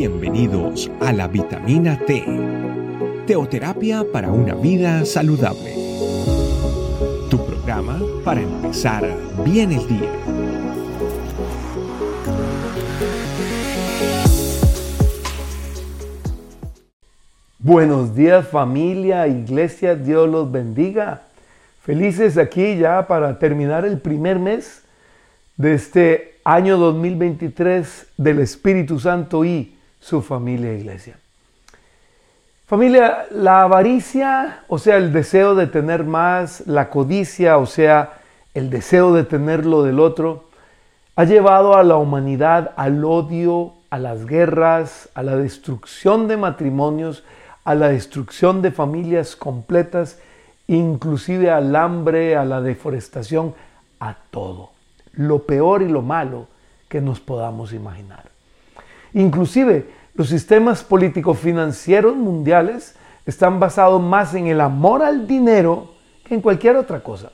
Bienvenidos a la vitamina T, teoterapia para una vida saludable. Tu programa para empezar bien el día. Buenos días familia, iglesia, Dios los bendiga. Felices aquí ya para terminar el primer mes de este año 2023 del Espíritu Santo y su familia iglesia. Familia, la avaricia, o sea, el deseo de tener más, la codicia, o sea, el deseo de tener lo del otro, ha llevado a la humanidad al odio, a las guerras, a la destrucción de matrimonios, a la destrucción de familias completas, inclusive al hambre, a la deforestación, a todo lo peor y lo malo que nos podamos imaginar. Inclusive los sistemas político-financieros mundiales están basados más en el amor al dinero que en cualquier otra cosa.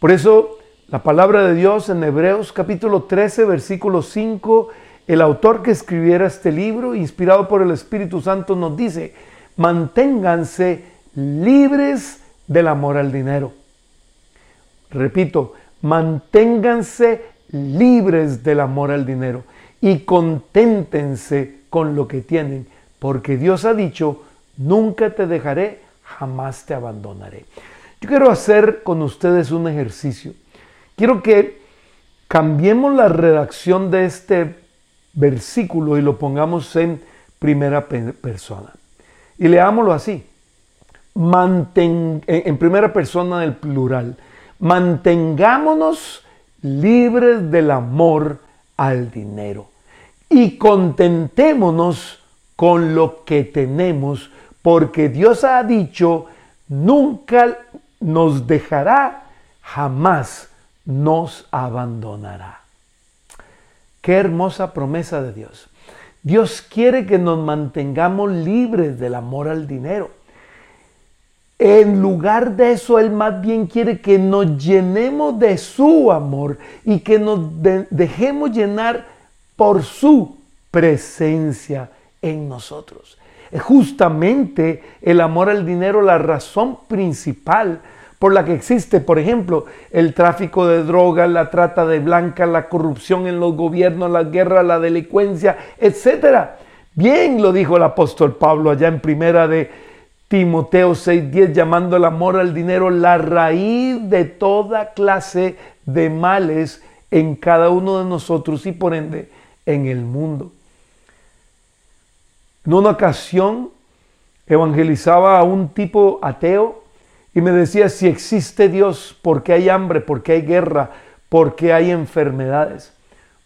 Por eso la palabra de Dios en Hebreos capítulo 13 versículo 5, el autor que escribiera este libro, inspirado por el Espíritu Santo, nos dice, manténganse libres del amor al dinero. Repito, manténganse libres del amor al dinero y conténtense con lo que tienen, porque Dios ha dicho, nunca te dejaré, jamás te abandonaré. Yo quiero hacer con ustedes un ejercicio. Quiero que cambiemos la redacción de este versículo y lo pongamos en primera persona. Y leámoslo así. en primera persona del plural mantengámonos libres del amor al dinero y contentémonos con lo que tenemos, porque Dios ha dicho, nunca nos dejará, jamás nos abandonará. Qué hermosa promesa de Dios. Dios quiere que nos mantengamos libres del amor al dinero. En lugar de eso, Él más bien quiere que nos llenemos de su amor y que nos dejemos llenar por su presencia en nosotros. Es justamente el amor al dinero la razón principal por la que existe, por ejemplo, el tráfico de drogas, la trata de blancas, la corrupción en los gobiernos, la guerra, la delincuencia, etc. Bien lo dijo el apóstol Pablo allá en primera de Timoteo 6:10 llamando el amor al dinero la raíz de toda clase de males en cada uno de nosotros y por ende en el mundo. En una ocasión evangelizaba a un tipo ateo y me decía, si existe Dios, ¿por qué hay hambre? ¿Por qué hay guerra? ¿Por qué hay enfermedades?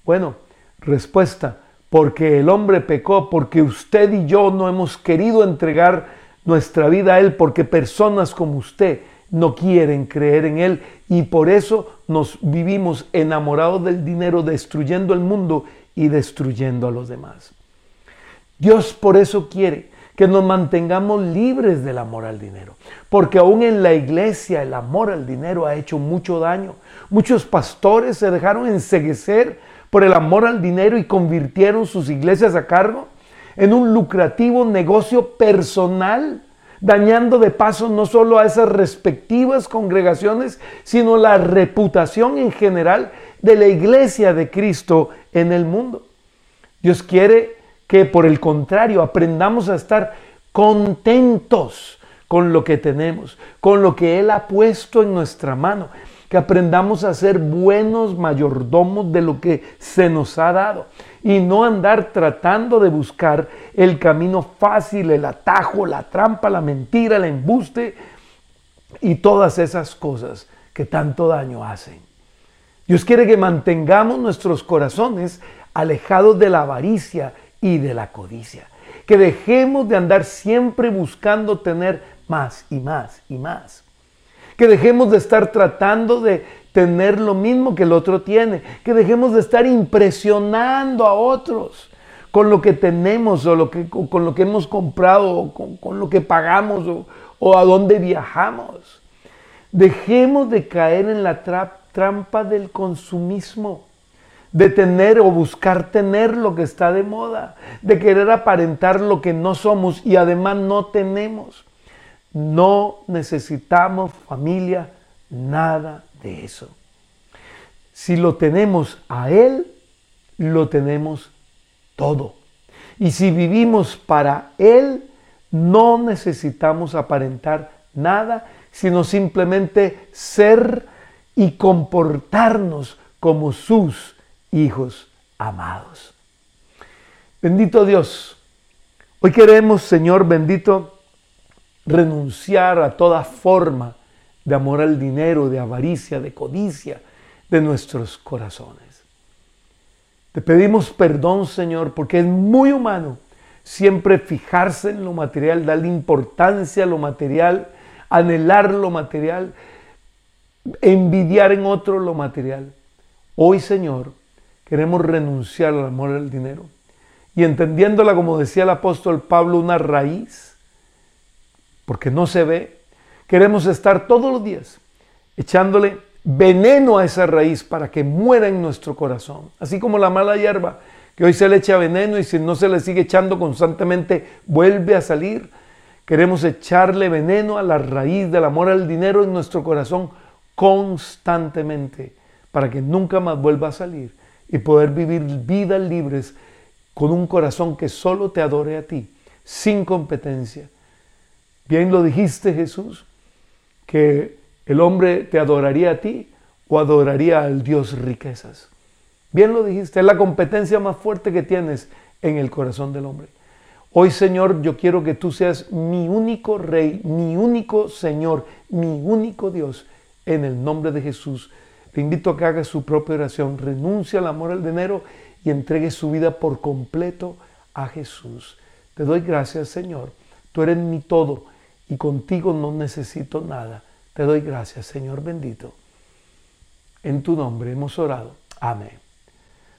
Bueno, respuesta, porque el hombre pecó, porque usted y yo no hemos querido entregar nuestra vida a Él porque personas como usted no quieren creer en Él y por eso nos vivimos enamorados del dinero, destruyendo el mundo y destruyendo a los demás. Dios por eso quiere que nos mantengamos libres del amor al dinero, porque aún en la iglesia el amor al dinero ha hecho mucho daño. Muchos pastores se dejaron enseguecer por el amor al dinero y convirtieron sus iglesias a cargo en un lucrativo negocio personal, dañando de paso no solo a esas respectivas congregaciones, sino la reputación en general de la iglesia de Cristo en el mundo. Dios quiere que por el contrario aprendamos a estar contentos con lo que tenemos, con lo que Él ha puesto en nuestra mano, que aprendamos a ser buenos mayordomos de lo que se nos ha dado y no andar tratando de buscar el camino fácil, el atajo, la trampa, la mentira, el embuste y todas esas cosas que tanto daño hacen. Dios quiere que mantengamos nuestros corazones alejados de la avaricia y de la codicia. Que dejemos de andar siempre buscando tener más y más y más que dejemos de estar tratando de tener lo mismo que el otro tiene, que dejemos de estar impresionando a otros con lo que tenemos o con lo que hemos comprado o con, lo que pagamos o, a dónde viajamos. Dejemos de caer en la trampa del consumismo. de tener o buscar tener lo que está de moda, de querer aparentar lo que no somos y además no tenemos. No necesitamos familia, nada de eso. Si lo tenemos a Él, lo tenemos todo. Y si vivimos para Él, no necesitamos aparentar nada, sino simplemente ser y comportarnos como sus hijos amados. Bendito Dios. Hoy queremos, Señor bendito, renunciar a toda forma de amor al dinero, de avaricia, de codicia de nuestros corazones. Te pedimos perdón, Señor, porque es muy humano siempre fijarse en lo material, darle importancia a lo material, anhelar lo material, envidiar en otro lo material. Hoy, Señor, queremos renunciar al amor al dinero y entendiéndola, como decía el apóstol Pablo, una raíz, porque no se ve, queremos estar todos los días echándole veneno a esa raíz para que muera en nuestro corazón, así como la mala hierba que hoy se le echa veneno y si no se le sigue echando constantemente vuelve a salir. Queremos echarle veneno a la raíz del amor al dinero en nuestro corazón constantemente para que nunca más vuelva a salir y poder vivir vidas libres con un corazón que solo te adore a ti, sin competencia. Bien lo dijiste Jesús, que el hombre te adoraría a ti o adoraría al Dios riquezas. Bien lo dijiste, es la competencia más fuerte que tienes en el corazón del hombre. Hoy, Señor, yo quiero que tú seas mi único rey, mi único Señor, mi único Dios en el nombre de Jesús. Le invito a que haga su propia oración, renuncie al amor al dinero y entregue su vida por completo a Jesús. Te doy gracias, Señor. Tú eres mi todo y contigo no necesito nada. Te doy gracias, Señor bendito. En tu nombre hemos orado. Amén.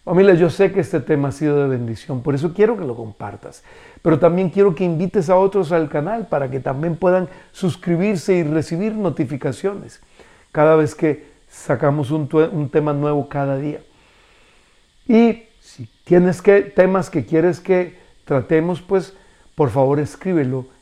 Familia, yo sé que este tema ha sido de bendición, por eso quiero que lo compartas. Pero también quiero que invites a otros al canal para que también puedan suscribirse y recibir notificaciones cada vez que sacamos un, tema nuevo cada día. Y si tienes que, temas que quieres que tratemos, pues por favor escríbelo